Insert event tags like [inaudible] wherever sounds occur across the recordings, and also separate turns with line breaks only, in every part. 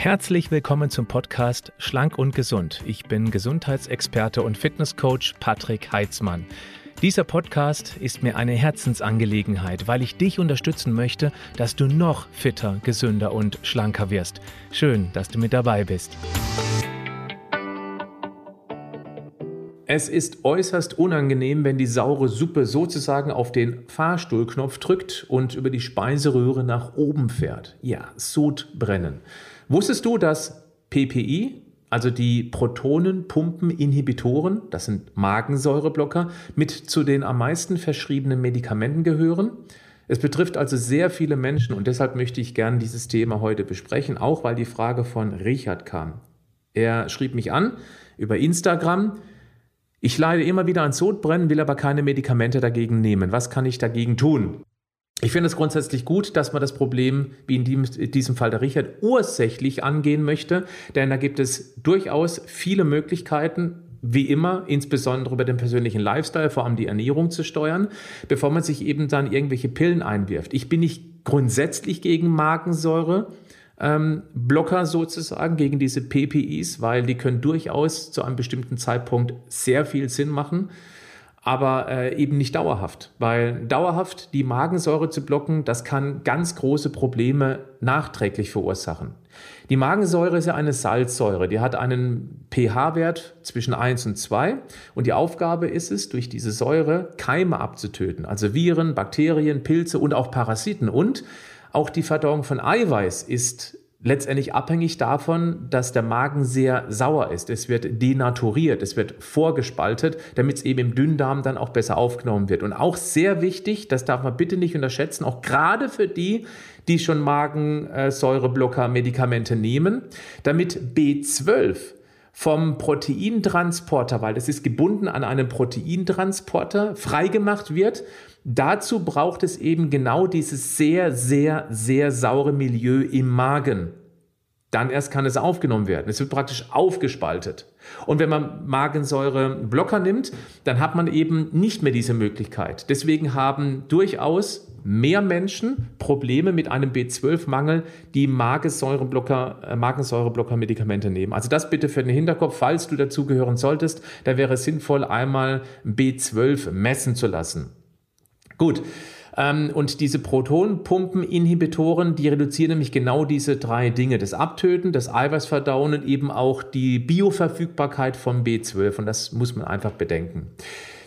Herzlich willkommen zum Podcast Schlank und Gesund. Ich bin Gesundheitsexperte und Fitnesscoach Patrick Heitzmann. Dieser Podcast ist mir eine Herzensangelegenheit, weil ich dich unterstützen möchte, dass du noch fitter, gesünder und schlanker wirst. Schön, dass du mit dabei bist. Es ist äußerst unangenehm, wenn die saure Suppe sozusagen auf den Fahrstuhlknopf drückt und über die Speiseröhre nach oben fährt. Ja, Sodbrennen. Wusstest du, dass PPI, also die Protonenpumpeninhibitoren, das sind Magensäureblocker, mit zu den am meisten verschriebenen Medikamenten gehören? Es betrifft also sehr viele Menschen und deshalb möchte ich gerne dieses Thema heute besprechen, auch weil die Frage von Richard kam. Er schrieb mich an über Instagram. Ich leide immer wieder an Sodbrennen, will aber keine Medikamente dagegen nehmen. Was kann ich dagegen tun? Ich finde es grundsätzlich gut, dass man das Problem, wie in diesem Fall der Richard, ursächlich angehen möchte, denn da gibt es durchaus viele Möglichkeiten, wie immer, insbesondere über den persönlichen Lifestyle, vor allem die Ernährung zu steuern, bevor man sich eben dann irgendwelche Pillen einwirft. Ich bin nicht grundsätzlich gegen Magensäure. Ähm, Blocker sozusagen gegen diese PPIs, weil die können durchaus zu einem bestimmten Zeitpunkt sehr viel Sinn machen aber äh, eben nicht dauerhaft, weil dauerhaft die Magensäure zu blocken, das kann ganz große Probleme nachträglich verursachen. Die Magensäure ist ja eine Salzsäure, die hat einen pH-Wert zwischen 1 und 2 und die Aufgabe ist es, durch diese Säure Keime abzutöten, also Viren, Bakterien, Pilze und auch Parasiten. Und auch die Verdauung von Eiweiß ist letztendlich abhängig davon, dass der Magen sehr sauer ist. Es wird denaturiert, es wird vorgespaltet, damit es eben im Dünndarm dann auch besser aufgenommen wird. Und auch sehr wichtig, das darf man bitte nicht unterschätzen, auch gerade für die, die schon Magensäureblocker-Medikamente nehmen, damit B12 vom Proteintransporter, weil das ist gebunden an einen Proteintransporter, freigemacht wird. Dazu braucht es eben genau dieses sehr, sehr, sehr saure Milieu im Magen. Dann erst kann es aufgenommen werden. Es wird praktisch aufgespaltet. Und wenn man Magensäureblocker nimmt, dann hat man eben nicht mehr diese Möglichkeit. Deswegen haben durchaus mehr Menschen Probleme mit einem B12-Mangel, die Magensäureblocker, äh, Magensäureblocker-Medikamente nehmen. Also das bitte für den Hinterkopf, falls du dazugehören solltest, da wäre es sinnvoll, einmal B12 messen zu lassen. Gut. Ähm, und diese Protonpumpeninhibitoren, die reduzieren nämlich genau diese drei Dinge. Das Abtöten, das Eiweißverdauen und eben auch die Bioverfügbarkeit von B12. Und das muss man einfach bedenken.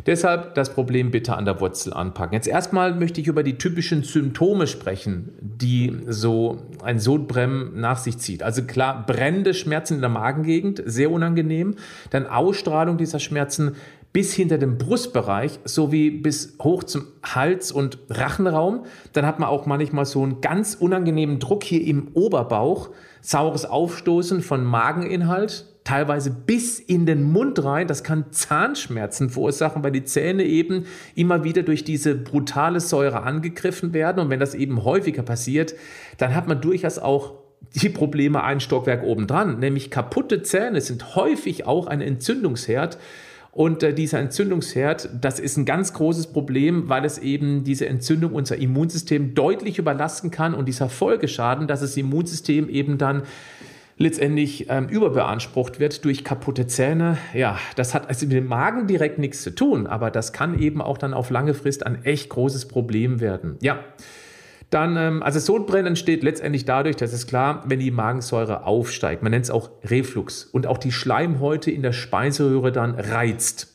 Deshalb das Problem bitte an der Wurzel anpacken. Jetzt erstmal möchte ich über die typischen Symptome sprechen, die so ein Sodbrennen nach sich zieht. Also klar, brennende Schmerzen in der Magengegend, sehr unangenehm. Dann Ausstrahlung dieser Schmerzen bis hinter dem Brustbereich sowie bis hoch zum Hals- und Rachenraum. Dann hat man auch manchmal so einen ganz unangenehmen Druck hier im Oberbauch, saures Aufstoßen von Mageninhalt, teilweise bis in den Mund rein. Das kann Zahnschmerzen verursachen, weil die Zähne eben immer wieder durch diese brutale Säure angegriffen werden. Und wenn das eben häufiger passiert, dann hat man durchaus auch die Probleme ein Stockwerk obendran, nämlich kaputte Zähne sind häufig auch ein Entzündungsherd. Und äh, dieser Entzündungsherd, das ist ein ganz großes Problem, weil es eben diese Entzündung unser Immunsystem deutlich überlasten kann und dieser Folgeschaden, dass das Immunsystem eben dann letztendlich ähm, überbeansprucht wird durch kaputte Zähne. Ja, das hat also mit dem Magen direkt nichts zu tun, aber das kann eben auch dann auf lange Frist ein echt großes Problem werden. Ja. Dann, ähm, also Sodbrennen entsteht letztendlich dadurch, das ist klar, wenn die Magensäure aufsteigt. Man nennt es auch Reflux und auch die Schleimhäute in der Speiseröhre dann reizt.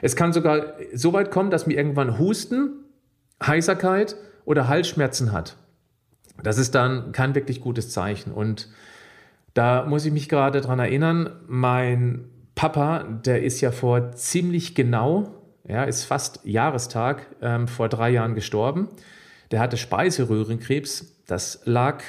Es kann sogar so weit kommen, dass man irgendwann Husten, Heiserkeit oder Halsschmerzen hat. Das ist dann kein wirklich gutes Zeichen. Und da muss ich mich gerade dran erinnern, mein Papa, der ist ja vor ziemlich genau, ja, ist fast Jahrestag, ähm, vor drei Jahren gestorben. Der hatte Speiseröhrenkrebs. Das lag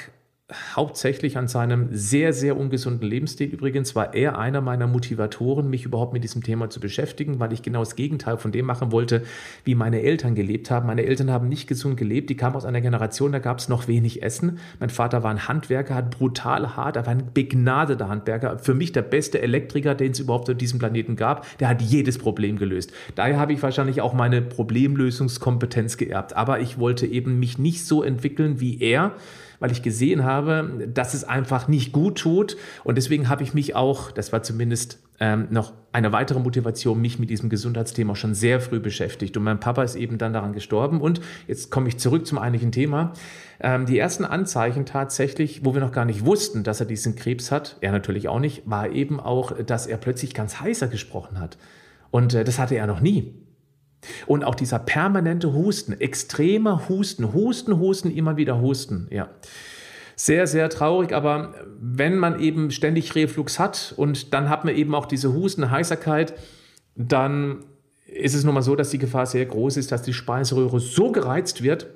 hauptsächlich an seinem sehr, sehr ungesunden Lebensstil. Übrigens war er einer meiner Motivatoren, mich überhaupt mit diesem Thema zu beschäftigen, weil ich genau das Gegenteil von dem machen wollte, wie meine Eltern gelebt haben. Meine Eltern haben nicht gesund gelebt. Die kamen aus einer Generation, da gab es noch wenig Essen. Mein Vater war ein Handwerker, hat brutal hart, er war ein begnadeter Handwerker. Für mich der beste Elektriker, den es überhaupt auf diesem Planeten gab. Der hat jedes Problem gelöst. Daher habe ich wahrscheinlich auch meine Problemlösungskompetenz geerbt. Aber ich wollte eben mich nicht so entwickeln wie er weil ich gesehen habe, dass es einfach nicht gut tut. Und deswegen habe ich mich auch, das war zumindest ähm, noch eine weitere Motivation, mich mit diesem Gesundheitsthema schon sehr früh beschäftigt. Und mein Papa ist eben dann daran gestorben. Und jetzt komme ich zurück zum eigentlichen Thema. Ähm, die ersten Anzeichen tatsächlich, wo wir noch gar nicht wussten, dass er diesen Krebs hat, er natürlich auch nicht, war eben auch, dass er plötzlich ganz heißer gesprochen hat. Und äh, das hatte er noch nie. Und auch dieser permanente Husten, extremer Husten, Husten, Husten, immer wieder Husten, ja. Sehr, sehr traurig, aber wenn man eben ständig Reflux hat und dann hat man eben auch diese Husten, Heißerkeit, dann ist es nun mal so, dass die Gefahr sehr groß ist, dass die Speiseröhre so gereizt wird,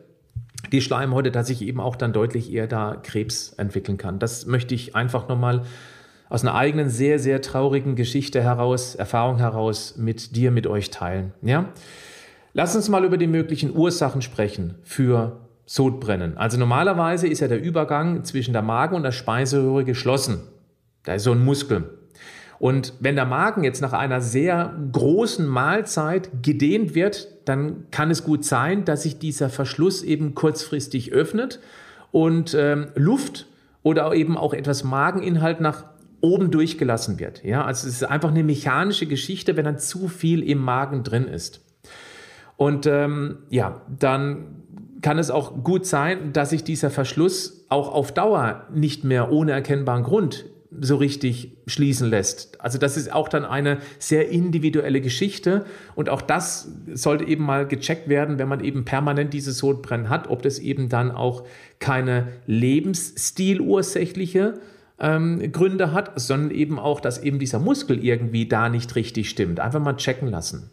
die Schleimhäute, dass ich eben auch dann deutlich eher da Krebs entwickeln kann. Das möchte ich einfach nochmal aus einer eigenen, sehr, sehr traurigen Geschichte heraus, Erfahrung heraus mit dir, mit euch teilen. Ja? Lass uns mal über die möglichen Ursachen sprechen für Sodbrennen. Also normalerweise ist ja der Übergang zwischen der Magen und der Speiseröhre geschlossen. Da ist so ein Muskel. Und wenn der Magen jetzt nach einer sehr großen Mahlzeit gedehnt wird, dann kann es gut sein, dass sich dieser Verschluss eben kurzfristig öffnet und ähm, Luft oder eben auch etwas Mageninhalt nach oben durchgelassen wird. Ja, also es ist einfach eine mechanische Geschichte, wenn dann zu viel im Magen drin ist. Und ähm, ja, dann kann es auch gut sein, dass sich dieser Verschluss auch auf Dauer nicht mehr ohne erkennbaren Grund so richtig schließen lässt. Also das ist auch dann eine sehr individuelle Geschichte und auch das sollte eben mal gecheckt werden, wenn man eben permanent dieses Sodbrennen hat, ob das eben dann auch keine lebensstilursächliche ähm, Gründe hat, sondern eben auch, dass eben dieser Muskel irgendwie da nicht richtig stimmt. Einfach mal checken lassen.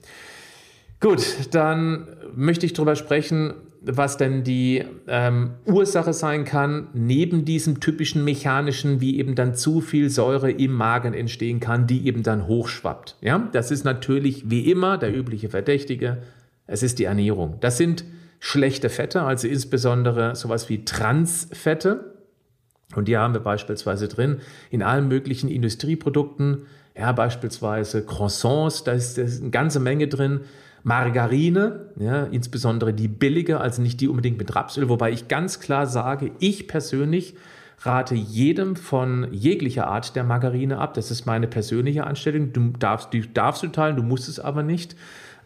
Gut, dann möchte ich darüber sprechen, was denn die ähm, Ursache sein kann, neben diesem typischen mechanischen, wie eben dann zu viel Säure im Magen entstehen kann, die eben dann hochschwappt. Ja, das ist natürlich wie immer der übliche Verdächtige. Es ist die Ernährung. Das sind schlechte Fette, also insbesondere sowas wie Transfette. Und die haben wir beispielsweise drin in allen möglichen Industrieprodukten, ja, beispielsweise Croissants, da ist, da ist eine ganze Menge drin. Margarine, ja, insbesondere die billige, also nicht die unbedingt mit Rapsöl, wobei ich ganz klar sage, ich persönlich rate jedem von jeglicher Art der Margarine ab. Das ist meine persönliche Anstellung. Du darfst, die darfst du teilen, du musst es aber nicht.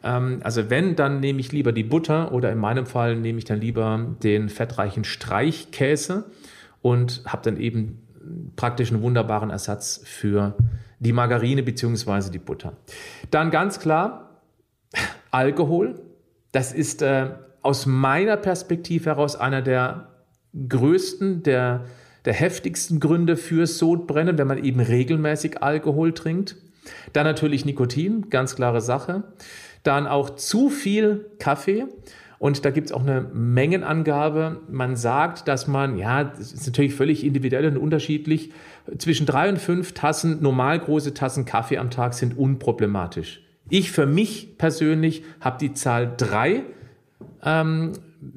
Ähm, also wenn, dann nehme ich lieber die Butter oder in meinem Fall nehme ich dann lieber den fettreichen Streichkäse und habe dann eben praktisch einen wunderbaren Ersatz für die Margarine bzw. die Butter. Dann ganz klar Alkohol. Das ist äh, aus meiner Perspektive heraus einer der größten, der, der heftigsten Gründe für Sodbrennen, wenn man eben regelmäßig Alkohol trinkt. Dann natürlich Nikotin, ganz klare Sache. Dann auch zu viel Kaffee. Und da gibt es auch eine Mengenangabe. Man sagt, dass man, ja, das ist natürlich völlig individuell und unterschiedlich, zwischen drei und fünf Tassen, normal große Tassen Kaffee am Tag sind unproblematisch. Ich für mich persönlich habe die Zahl drei ähm,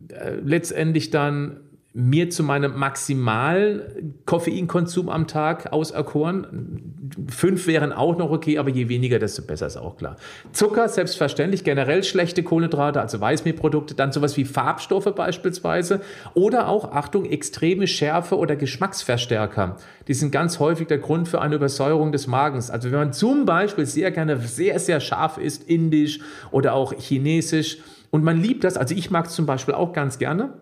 äh, letztendlich dann mir zu meinem maximalen Koffeinkonsum am Tag auserkoren. Fünf wären auch noch okay, aber je weniger, desto besser ist auch klar. Zucker, selbstverständlich, generell schlechte Kohlenhydrate, also Weißmehlprodukte, dann sowas wie Farbstoffe beispielsweise oder auch, Achtung, extreme Schärfe oder Geschmacksverstärker. Die sind ganz häufig der Grund für eine Übersäuerung des Magens. Also wenn man zum Beispiel sehr gerne sehr, sehr scharf isst, indisch oder auch chinesisch, und man liebt das, also ich mag es zum Beispiel auch ganz gerne,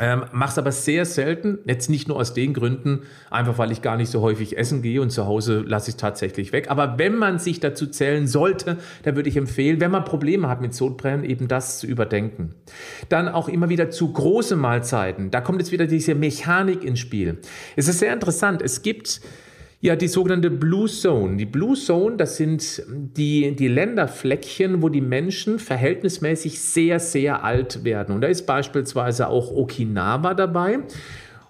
ähm, Mach's aber sehr selten, jetzt nicht nur aus den Gründen, einfach weil ich gar nicht so häufig essen gehe und zu Hause lasse ich tatsächlich weg. Aber wenn man sich dazu zählen sollte, dann würde ich empfehlen, wenn man Probleme hat mit Sodbrennen, eben das zu überdenken. Dann auch immer wieder zu große Mahlzeiten. Da kommt jetzt wieder diese Mechanik ins Spiel. Es ist sehr interessant. Es gibt ja, die sogenannte Blue Zone. Die Blue Zone, das sind die, die Länderfleckchen, wo die Menschen verhältnismäßig sehr, sehr alt werden. Und da ist beispielsweise auch Okinawa dabei.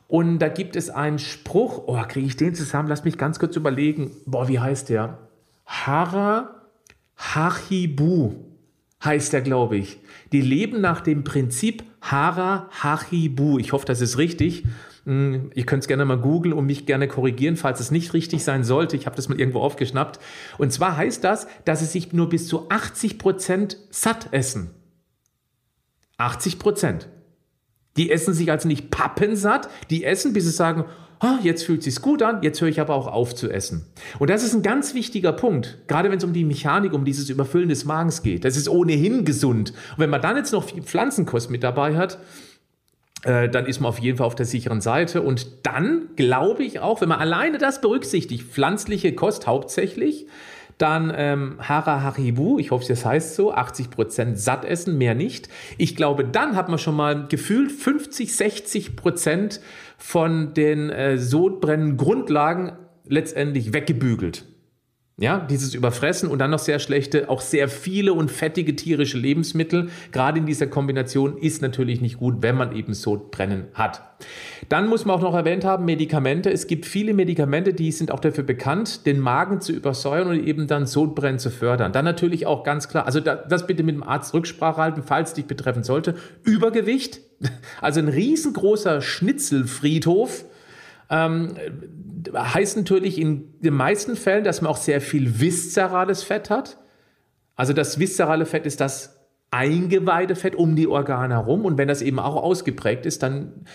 Und da gibt es einen Spruch, oh, kriege ich den zusammen? Lass mich ganz kurz überlegen. Boah, wie heißt der? Hara Hachibu heißt der, glaube ich. Die leben nach dem Prinzip Hara Hachibu. Ich hoffe, das ist richtig. Hm, ihr könnt es gerne mal googeln und mich gerne korrigieren, falls es nicht richtig sein sollte. Ich habe das mal irgendwo aufgeschnappt. Und zwar heißt das, dass sie sich nur bis zu 80 Prozent satt essen. 80 Prozent. Die essen sich also nicht pappensatt, die essen, bis sie sagen, oh, jetzt fühlt sich's gut an, jetzt höre ich aber auch auf zu essen. Und das ist ein ganz wichtiger Punkt, gerade wenn es um die Mechanik, um dieses Überfüllen des Magens geht. Das ist ohnehin gesund. Und wenn man dann jetzt noch Pflanzenkost mit dabei hat, dann ist man auf jeden Fall auf der sicheren Seite. Und dann glaube ich auch, wenn man alleine das berücksichtigt, pflanzliche Kost hauptsächlich, dann ähm, Hara Haribu, ich hoffe, das heißt so, 80% satt essen, mehr nicht. Ich glaube, dann hat man schon mal gefühlt 50, 60% von den äh, Sodbrennen-Grundlagen letztendlich weggebügelt. Ja, dieses Überfressen und dann noch sehr schlechte, auch sehr viele und fettige tierische Lebensmittel, gerade in dieser Kombination, ist natürlich nicht gut, wenn man eben Sodbrennen hat. Dann muss man auch noch erwähnt haben, Medikamente. Es gibt viele Medikamente, die sind auch dafür bekannt, den Magen zu übersäuern und eben dann Sodbrennen zu fördern. Dann natürlich auch ganz klar, also das bitte mit dem Arzt Rücksprache halten, falls dich betreffen sollte. Übergewicht, [laughs] also ein riesengroßer Schnitzelfriedhof. Ähm, heißt natürlich in den meisten Fällen, dass man auch sehr viel viszerales Fett hat. Also das viszerale Fett ist das Eingeweidefett um die Organe herum. Und wenn das eben auch ausgeprägt ist, dann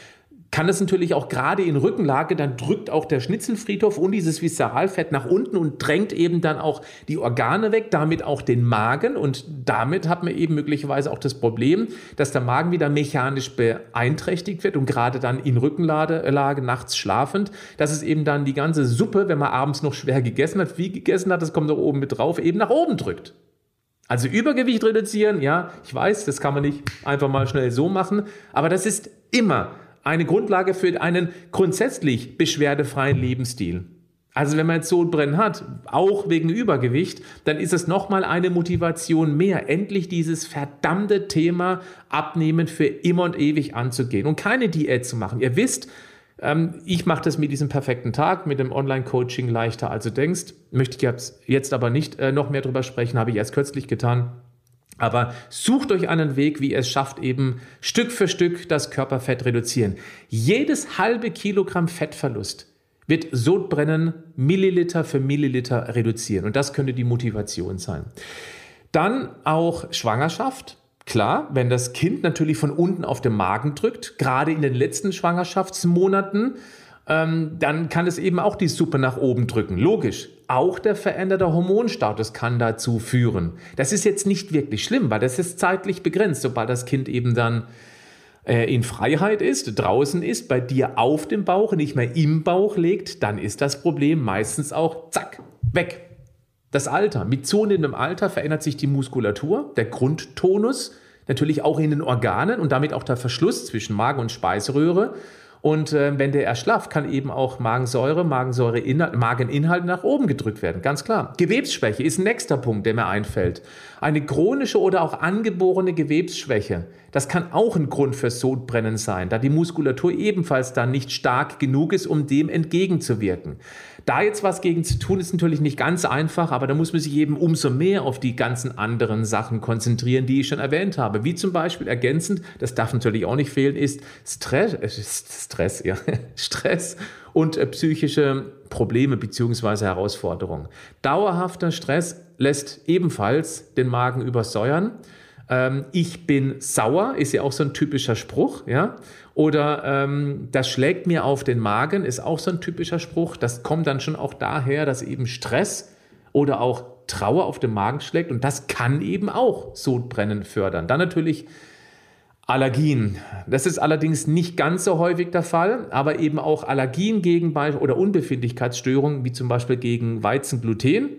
kann es natürlich auch gerade in Rückenlage, dann drückt auch der Schnitzelfriedhof und dieses Viszeralfett nach unten und drängt eben dann auch die Organe weg, damit auch den Magen und damit hat man eben möglicherweise auch das Problem, dass der Magen wieder mechanisch beeinträchtigt wird und gerade dann in Rückenlage nachts schlafend, dass es eben dann die ganze Suppe, wenn man abends noch schwer gegessen hat, wie gegessen hat, das kommt da oben mit drauf, eben nach oben drückt. Also Übergewicht reduzieren, ja, ich weiß, das kann man nicht einfach mal schnell so machen, aber das ist immer eine Grundlage für einen grundsätzlich beschwerdefreien Lebensstil. Also wenn man jetzt Sodbrennen hat, auch wegen Übergewicht, dann ist es nochmal eine Motivation mehr, endlich dieses verdammte Thema Abnehmen für immer und ewig anzugehen und keine Diät zu machen. Ihr wisst, ähm, ich mache das mit diesem perfekten Tag, mit dem Online-Coaching leichter als du denkst. Möchte ich jetzt aber nicht äh, noch mehr drüber sprechen, habe ich erst kürzlich getan. Aber sucht euch einen Weg, wie ihr es schafft, eben Stück für Stück das Körperfett reduzieren. Jedes halbe Kilogramm Fettverlust wird Sodbrennen Milliliter für Milliliter reduzieren. Und das könnte die Motivation sein. Dann auch Schwangerschaft. Klar, wenn das Kind natürlich von unten auf den Magen drückt, gerade in den letzten Schwangerschaftsmonaten, ähm, dann kann es eben auch die Suppe nach oben drücken. Logisch. Auch der veränderte Hormonstatus kann dazu führen. Das ist jetzt nicht wirklich schlimm, weil das ist zeitlich begrenzt. Sobald das Kind eben dann äh, in Freiheit ist, draußen ist, bei dir auf dem Bauch, nicht mehr im Bauch legt, dann ist das Problem meistens auch zack, weg. Das Alter. Mit zunehmendem Alter verändert sich die Muskulatur, der Grundtonus, natürlich auch in den Organen und damit auch der Verschluss zwischen Magen und Speiseröhre. Und äh, wenn der erschlafft, kann eben auch Magensäure, Magensäure Mageninhalt nach oben gedrückt werden. Ganz klar. Gewebsschwäche ist ein nächster Punkt, der mir einfällt. Eine chronische oder auch angeborene Gewebsschwäche. Das kann auch ein Grund für Sodbrennen sein, da die Muskulatur ebenfalls dann nicht stark genug ist, um dem entgegenzuwirken. Da jetzt was gegen zu tun, ist natürlich nicht ganz einfach, aber da muss man sich eben umso mehr auf die ganzen anderen Sachen konzentrieren, die ich schon erwähnt habe. Wie zum Beispiel ergänzend, das darf natürlich auch nicht fehlen, ist Stress, äh, Stress, ja, [laughs] Stress und äh, psychische Probleme bzw. Herausforderungen. Dauerhafter Stress lässt ebenfalls den Magen übersäuern. Ähm, ich bin sauer, ist ja auch so ein typischer Spruch, ja. Oder ähm, das schlägt mir auf den Magen, ist auch so ein typischer Spruch. Das kommt dann schon auch daher, dass eben Stress oder auch Trauer auf den Magen schlägt und das kann eben auch Sodbrennen fördern. Dann natürlich Allergien. Das ist allerdings nicht ganz so häufig der Fall, aber eben auch Allergien gegen oder Unbefindlichkeitsstörungen, wie zum Beispiel gegen Weizengluten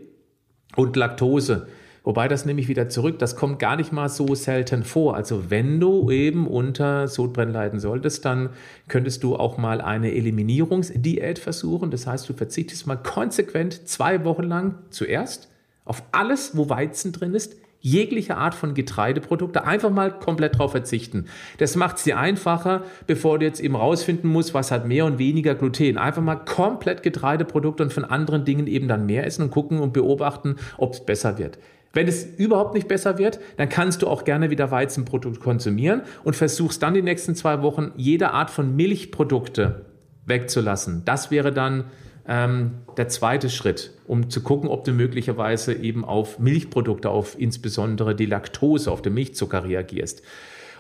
und Laktose. Wobei das nehme ich wieder zurück, das kommt gar nicht mal so selten vor. Also wenn du eben unter Sodbrennen leiden solltest, dann könntest du auch mal eine Eliminierungsdiät versuchen. Das heißt, du verzichtest mal konsequent zwei Wochen lang zuerst auf alles, wo Weizen drin ist, jegliche Art von Getreideprodukte einfach mal komplett drauf verzichten. Das macht es dir einfacher, bevor du jetzt eben rausfinden musst, was hat mehr und weniger Gluten. Einfach mal komplett Getreideprodukte und von anderen Dingen eben dann mehr essen und gucken und beobachten, ob es besser wird. Wenn es überhaupt nicht besser wird, dann kannst du auch gerne wieder Weizenprodukt konsumieren und versuchst dann die nächsten zwei Wochen jede Art von Milchprodukte wegzulassen. Das wäre dann ähm, der zweite Schritt, um zu gucken, ob du möglicherweise eben auf Milchprodukte, auf insbesondere die Laktose, auf den Milchzucker reagierst.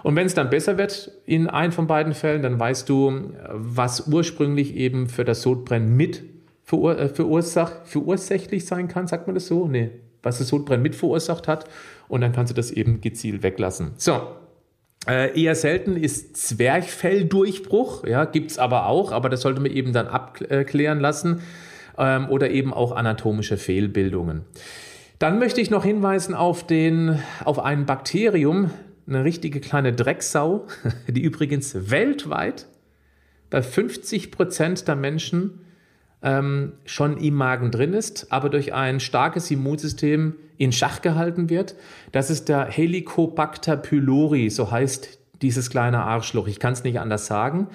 Und wenn es dann besser wird in einem von beiden Fällen, dann weißt du, was ursprünglich eben für das Sodbrennen mit äh, verursach verursächlich sein kann, sagt man das so? Nee, was das Sodbrennen mit verursacht hat. Und dann kannst du das eben gezielt weglassen. So, äh, eher selten ist Zwerchfelldurchbruch, ja, gibt es aber auch, aber das sollte man eben dann abklären lassen ähm, oder eben auch anatomische Fehlbildungen. Dann möchte ich noch hinweisen auf, den, auf ein Bakterium, eine richtige kleine Drecksau, [laughs] die übrigens weltweit bei 50 Prozent der Menschen ähm, schon im Magen drin ist, aber durch ein starkes Immunsystem in Schach gehalten wird. Das ist der Helicobacter pylori, so heißt dieses kleine Arschloch. Ich kann es nicht anders sagen.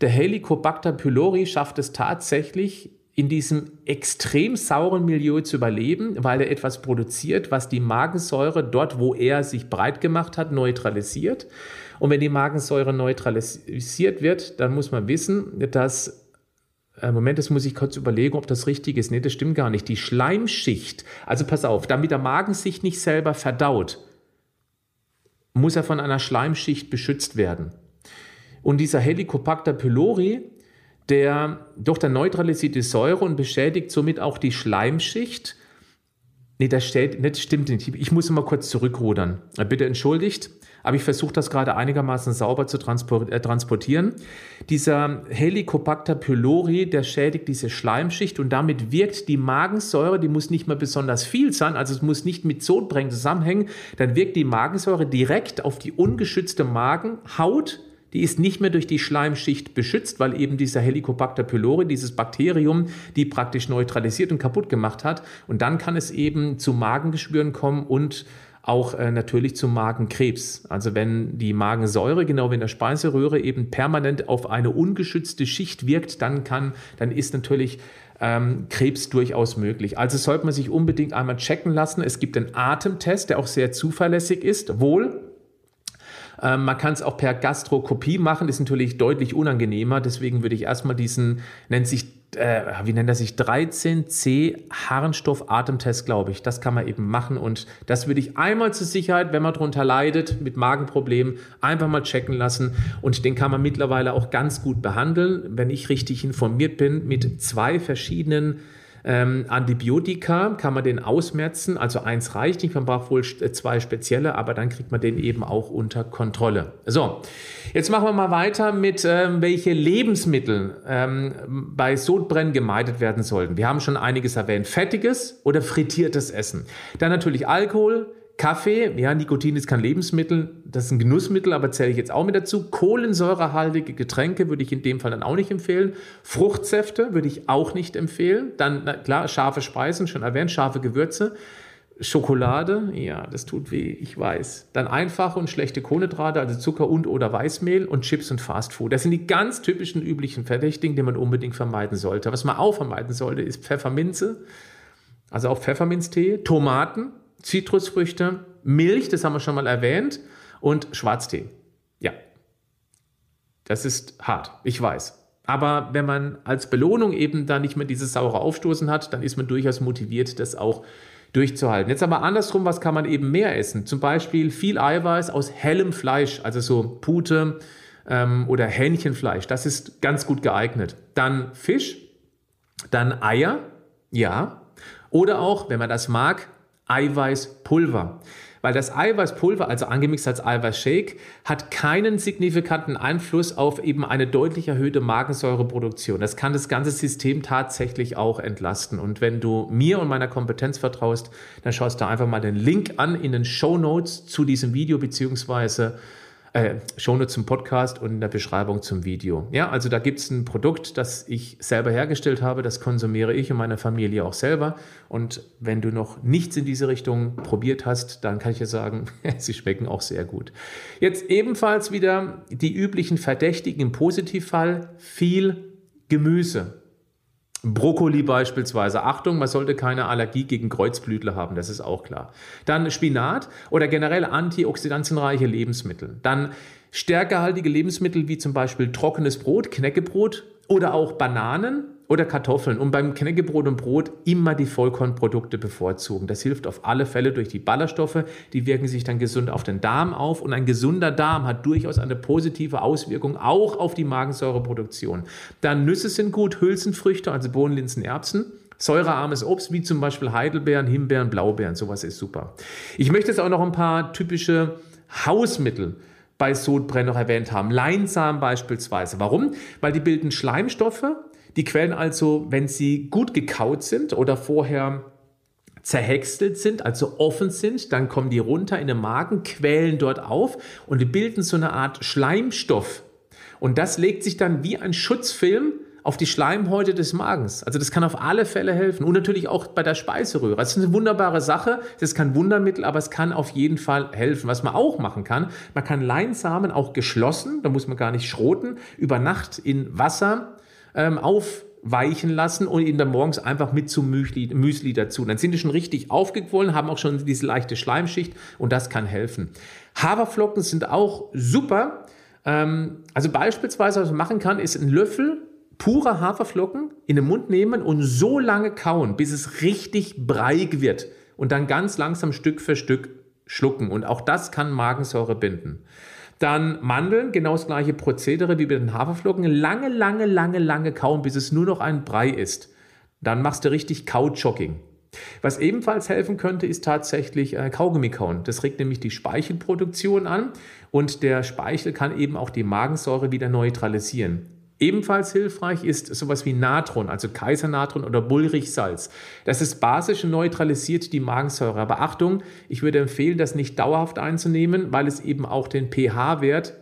Der Helicobacter pylori schafft es tatsächlich, in diesem extrem sauren Milieu zu überleben, weil er etwas produziert, was die Magensäure dort, wo er sich breit gemacht hat, neutralisiert. Und wenn die Magensäure neutralisiert wird, dann muss man wissen, dass Moment, das muss ich kurz überlegen, ob das richtig ist. Nee, das stimmt gar nicht. Die Schleimschicht, also pass auf, damit der Magen sich nicht selber verdaut, muss er von einer Schleimschicht beschützt werden. Und dieser Helicobacter pylori, der doch der neutralisiert die Säure und beschädigt somit auch die Schleimschicht. Nee, das, steht, das stimmt nicht. Ich muss mal kurz zurückrudern. Bitte entschuldigt aber ich versuche das gerade einigermaßen sauber zu äh, transportieren. Dieser Helicobacter pylori, der schädigt diese Schleimschicht und damit wirkt die Magensäure, die muss nicht mehr besonders viel sein, also es muss nicht mit Sodbrennen zusammenhängen, dann wirkt die Magensäure direkt auf die ungeschützte Magenhaut, die ist nicht mehr durch die Schleimschicht beschützt, weil eben dieser Helicobacter pylori, dieses Bakterium, die praktisch neutralisiert und kaputt gemacht hat. Und dann kann es eben zu Magengeschwüren kommen und auch äh, natürlich zum Magenkrebs. Also wenn die Magensäure, genau wie in der Speiseröhre, eben permanent auf eine ungeschützte Schicht wirkt, dann kann, dann ist natürlich ähm, Krebs durchaus möglich. Also sollte man sich unbedingt einmal checken lassen. Es gibt einen Atemtest, der auch sehr zuverlässig ist. Wohl, ähm, man kann es auch per Gastrokopie machen, ist natürlich deutlich unangenehmer. Deswegen würde ich erstmal diesen, nennt sich äh, wie nennt er sich, 13C Harnstoff-Atemtest, glaube ich. Das kann man eben machen und das würde ich einmal zur Sicherheit, wenn man darunter leidet, mit Magenproblemen, einfach mal checken lassen und den kann man mittlerweile auch ganz gut behandeln, wenn ich richtig informiert bin, mit zwei verschiedenen ähm, Antibiotika kann man den ausmerzen, also eins reicht nicht, man braucht wohl äh, zwei spezielle, aber dann kriegt man den eben auch unter Kontrolle. So, jetzt machen wir mal weiter mit, ähm, welche Lebensmittel ähm, bei Sodbrennen gemeidet werden sollten. Wir haben schon einiges erwähnt, fettiges oder frittiertes Essen. Dann natürlich Alkohol, Kaffee, ja, Nikotin ist kein Lebensmittel, das ist ein Genussmittel, aber zähle ich jetzt auch mit dazu. Kohlensäurehaltige Getränke würde ich in dem Fall dann auch nicht empfehlen. Fruchtsäfte würde ich auch nicht empfehlen. Dann, na, klar, scharfe Speisen, schon erwähnt, scharfe Gewürze. Schokolade, ja, das tut weh, ich weiß. Dann einfache und schlechte Kohlenhydrate, also Zucker und oder Weißmehl und Chips und Fastfood. Das sind die ganz typischen üblichen Verdächtigen, die man unbedingt vermeiden sollte. Was man auch vermeiden sollte, ist Pfefferminze, also auch Pfefferminztee, Tomaten, Zitrusfrüchte, Milch, das haben wir schon mal erwähnt, und Schwarztee. Ja, das ist hart, ich weiß. Aber wenn man als Belohnung eben da nicht mehr dieses saure Aufstoßen hat, dann ist man durchaus motiviert, das auch durchzuhalten. Jetzt aber andersrum, was kann man eben mehr essen? Zum Beispiel viel Eiweiß aus hellem Fleisch, also so Pute ähm, oder Hähnchenfleisch. Das ist ganz gut geeignet. Dann Fisch, dann Eier, ja. Oder auch, wenn man das mag, Eiweißpulver. Weil das Eiweißpulver, also angemixt als Eiweißshake, hat keinen signifikanten Einfluss auf eben eine deutlich erhöhte Magensäureproduktion. Das kann das ganze System tatsächlich auch entlasten. Und wenn du mir und meiner Kompetenz vertraust, dann schaust du einfach mal den Link an in den Show Notes zu diesem Video beziehungsweise äh, Shownotes zum Podcast und in der Beschreibung zum Video. Ja, also da gibt es ein Produkt, das ich selber hergestellt habe, das konsumiere ich und meine Familie auch selber. Und wenn du noch nichts in diese Richtung probiert hast, dann kann ich dir sagen, [laughs] sie schmecken auch sehr gut. Jetzt ebenfalls wieder die üblichen Verdächtigen im Positivfall, viel Gemüse. Brokkoli beispielsweise. Achtung, man sollte keine Allergie gegen Kreuzblütler haben, das ist auch klar. Dann Spinat oder generell antioxidantienreiche Lebensmittel. Dann stärkehaltige Lebensmittel wie zum Beispiel trockenes Brot, Knäckebrot oder auch Bananen oder Kartoffeln. Und beim Knäckebrot und Brot immer die Vollkornprodukte bevorzugen. Das hilft auf alle Fälle durch die Ballaststoffe. Die wirken sich dann gesund auf den Darm auf. Und ein gesunder Darm hat durchaus eine positive Auswirkung auch auf die Magensäureproduktion. Dann Nüsse sind gut, Hülsenfrüchte, also Bohnen, Linsen, Erbsen. Säurearmes Obst wie zum Beispiel Heidelbeeren, Himbeeren, Blaubeeren, sowas ist super. Ich möchte jetzt auch noch ein paar typische Hausmittel bei Sodbrennen noch erwähnt haben. Leinsamen beispielsweise. Warum? Weil die bilden Schleimstoffe. Die quellen also, wenn sie gut gekaut sind oder vorher zerhäckselt sind, also offen sind, dann kommen die runter in den Magen, quälen dort auf und bilden so eine Art Schleimstoff. Und das legt sich dann wie ein Schutzfilm auf die Schleimhäute des Magens. Also das kann auf alle Fälle helfen. Und natürlich auch bei der Speiseröhre. Das ist eine wunderbare Sache. Das ist kein Wundermittel, aber es kann auf jeden Fall helfen. Was man auch machen kann, man kann Leinsamen auch geschlossen, da muss man gar nicht schroten, über Nacht in Wasser ähm, aufweichen lassen und ihn dann morgens einfach mit zum Müsli, Müsli dazu. Dann sind die schon richtig aufgequollen, haben auch schon diese leichte Schleimschicht und das kann helfen. Haferflocken sind auch super. Ähm, also beispielsweise, was man machen kann, ist ein Löffel pure Haferflocken in den Mund nehmen und so lange kauen, bis es richtig breiig wird und dann ganz langsam Stück für Stück schlucken. Und auch das kann Magensäure binden. Dann Mandeln, genau das gleiche Prozedere wie bei den Haferflocken. Lange, lange, lange, lange kauen, bis es nur noch ein Brei ist. Dann machst du richtig Kaujogging. Was ebenfalls helfen könnte, ist tatsächlich äh, Kaugummi kauen. Das regt nämlich die Speichelproduktion an und der Speichel kann eben auch die Magensäure wieder neutralisieren. Ebenfalls hilfreich ist sowas wie Natron, also Kaisernatron oder Bullrichsalz. Das ist basisch und neutralisiert die Magensäure. Aber Achtung, ich würde empfehlen, das nicht dauerhaft einzunehmen, weil es eben auch den pH-Wert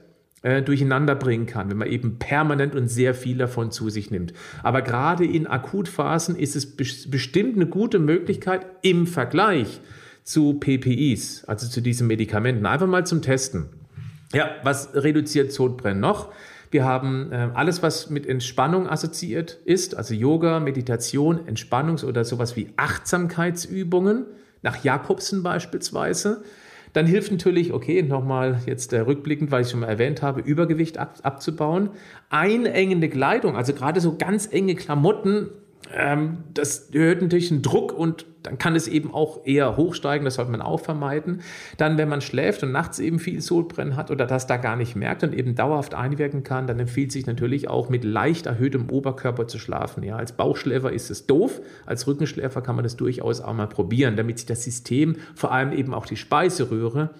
äh, durcheinander bringen kann, wenn man eben permanent und sehr viel davon zu sich nimmt. Aber gerade in Akutphasen ist es bestimmt eine gute Möglichkeit im Vergleich zu PPIs, also zu diesen Medikamenten. Einfach mal zum Testen. Ja, was reduziert Sodbrennen noch? Wir haben äh, alles, was mit Entspannung assoziiert ist, also Yoga, Meditation, Entspannungs- oder sowas wie Achtsamkeitsübungen, nach Jakobsen beispielsweise. Dann hilft natürlich, okay, nochmal jetzt äh, rückblickend, weil ich schon mal erwähnt habe, Übergewicht ab, abzubauen. Einengende Kleidung, also gerade so ganz enge Klamotten, ähm, das erhöht natürlich einen Druck und dann kann es eben auch eher hochsteigen, das sollte man auch vermeiden. Dann, wenn man schläft und nachts eben viel Sodbrennen hat oder das da gar nicht merkt und eben dauerhaft einwirken kann, dann empfiehlt sich natürlich auch mit leicht erhöhtem Oberkörper zu schlafen. Ja, als Bauchschläfer ist es doof, als Rückenschläfer kann man das durchaus auch mal probieren, damit sich das System, vor allem eben auch die Speiseröhre,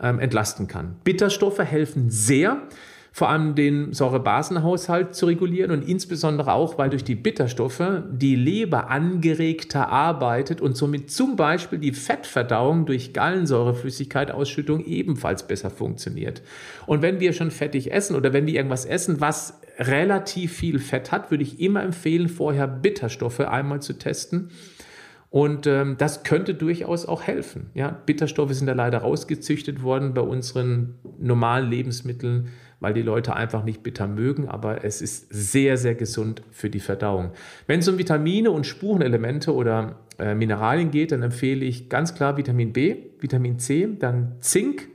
ähm, entlasten kann. Bitterstoffe helfen sehr vor allem den Säurebasenhaushalt zu regulieren und insbesondere auch, weil durch die Bitterstoffe die Leber angeregter arbeitet und somit zum Beispiel die Fettverdauung durch Gallensäureflüssigkeitausschüttung ebenfalls besser funktioniert. Und wenn wir schon fettig essen oder wenn wir irgendwas essen, was relativ viel Fett hat, würde ich immer empfehlen, vorher Bitterstoffe einmal zu testen. Und ähm, das könnte durchaus auch helfen. Ja, Bitterstoffe sind da leider rausgezüchtet worden bei unseren normalen Lebensmitteln weil die Leute einfach nicht bitter mögen, aber es ist sehr, sehr gesund für die Verdauung. Wenn es um Vitamine und Spurenelemente oder äh, Mineralien geht, dann empfehle ich ganz klar Vitamin B, Vitamin C, dann Zink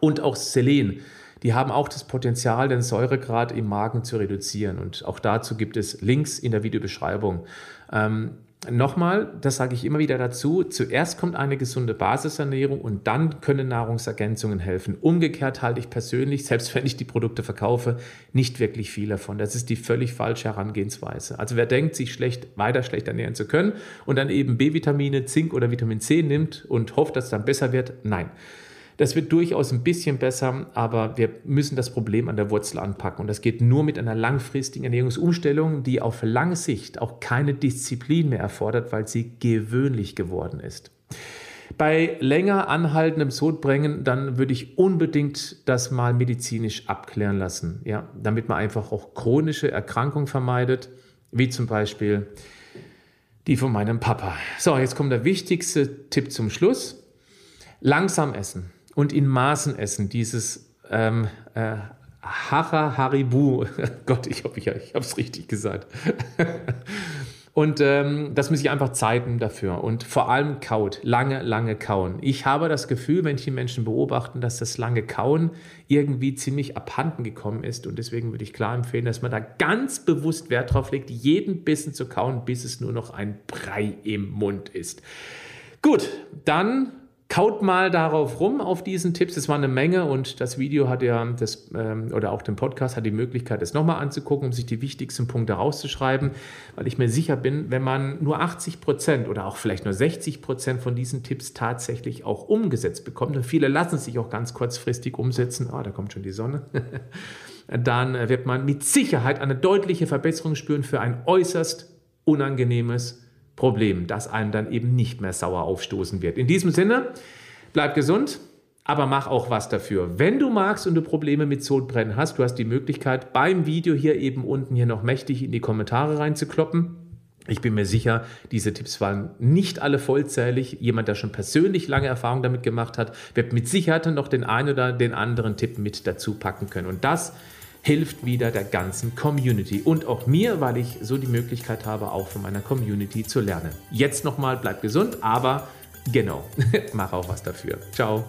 und auch Selen. Die haben auch das Potenzial, den Säuregrad im Magen zu reduzieren. Und auch dazu gibt es Links in der Videobeschreibung. Ähm, Nochmal, das sage ich immer wieder dazu, zuerst kommt eine gesunde Basisernährung und dann können Nahrungsergänzungen helfen. Umgekehrt halte ich persönlich, selbst wenn ich die Produkte verkaufe, nicht wirklich viel davon. Das ist die völlig falsche Herangehensweise. Also wer denkt, sich schlecht, weiter schlecht ernähren zu können und dann eben B-Vitamine, Zink oder Vitamin C nimmt und hofft, dass es dann besser wird, nein. Das wird durchaus ein bisschen besser, aber wir müssen das Problem an der Wurzel anpacken. Und das geht nur mit einer langfristigen Ernährungsumstellung, die auf lange Sicht auch keine Disziplin mehr erfordert, weil sie gewöhnlich geworden ist. Bei länger anhaltendem Sodbrennen, dann würde ich unbedingt das mal medizinisch abklären lassen, ja, damit man einfach auch chronische Erkrankungen vermeidet, wie zum Beispiel die von meinem Papa. So, jetzt kommt der wichtigste Tipp zum Schluss. Langsam essen und in Maßen essen. Dieses ähm, äh, Hacha Haribu, [laughs] Gott, ich hoffe, ich, ich habe es richtig gesagt. [laughs] Und ähm, das muss ich einfach Zeiten dafür. Und vor allem kaut, lange, lange kauen. Ich habe das Gefühl, wenn ich die Menschen beobachten, dass das lange Kauen irgendwie ziemlich abhanden gekommen ist. Und deswegen würde ich klar empfehlen, dass man da ganz bewusst Wert drauf legt, jeden Bissen zu kauen, bis es nur noch ein Brei im Mund ist. Gut, dann Kaut mal darauf rum, auf diesen Tipps. Es war eine Menge und das Video hat ja, das, ähm, oder auch den Podcast hat die Möglichkeit, es nochmal anzugucken, um sich die wichtigsten Punkte rauszuschreiben, weil ich mir sicher bin, wenn man nur 80 Prozent oder auch vielleicht nur 60 Prozent von diesen Tipps tatsächlich auch umgesetzt bekommt, und viele lassen sich auch ganz kurzfristig umsetzen, ah, da kommt schon die Sonne, [laughs] dann wird man mit Sicherheit eine deutliche Verbesserung spüren für ein äußerst unangenehmes Problem, das einem dann eben nicht mehr sauer aufstoßen wird. In diesem Sinne, bleib gesund, aber mach auch was dafür. Wenn du magst und du Probleme mit Sodbrennen hast, du hast die Möglichkeit, beim Video hier eben unten hier noch mächtig in die Kommentare reinzukloppen. Ich bin mir sicher, diese Tipps waren nicht alle vollzählig. Jemand, der schon persönlich lange Erfahrung damit gemacht hat, wird mit Sicherheit noch den einen oder den anderen Tipp mit dazu packen können. Und das hilft wieder der ganzen Community und auch mir, weil ich so die Möglichkeit habe, auch von meiner Community zu lernen. Jetzt nochmal, bleib gesund, aber genau, [laughs] mach auch was dafür. Ciao.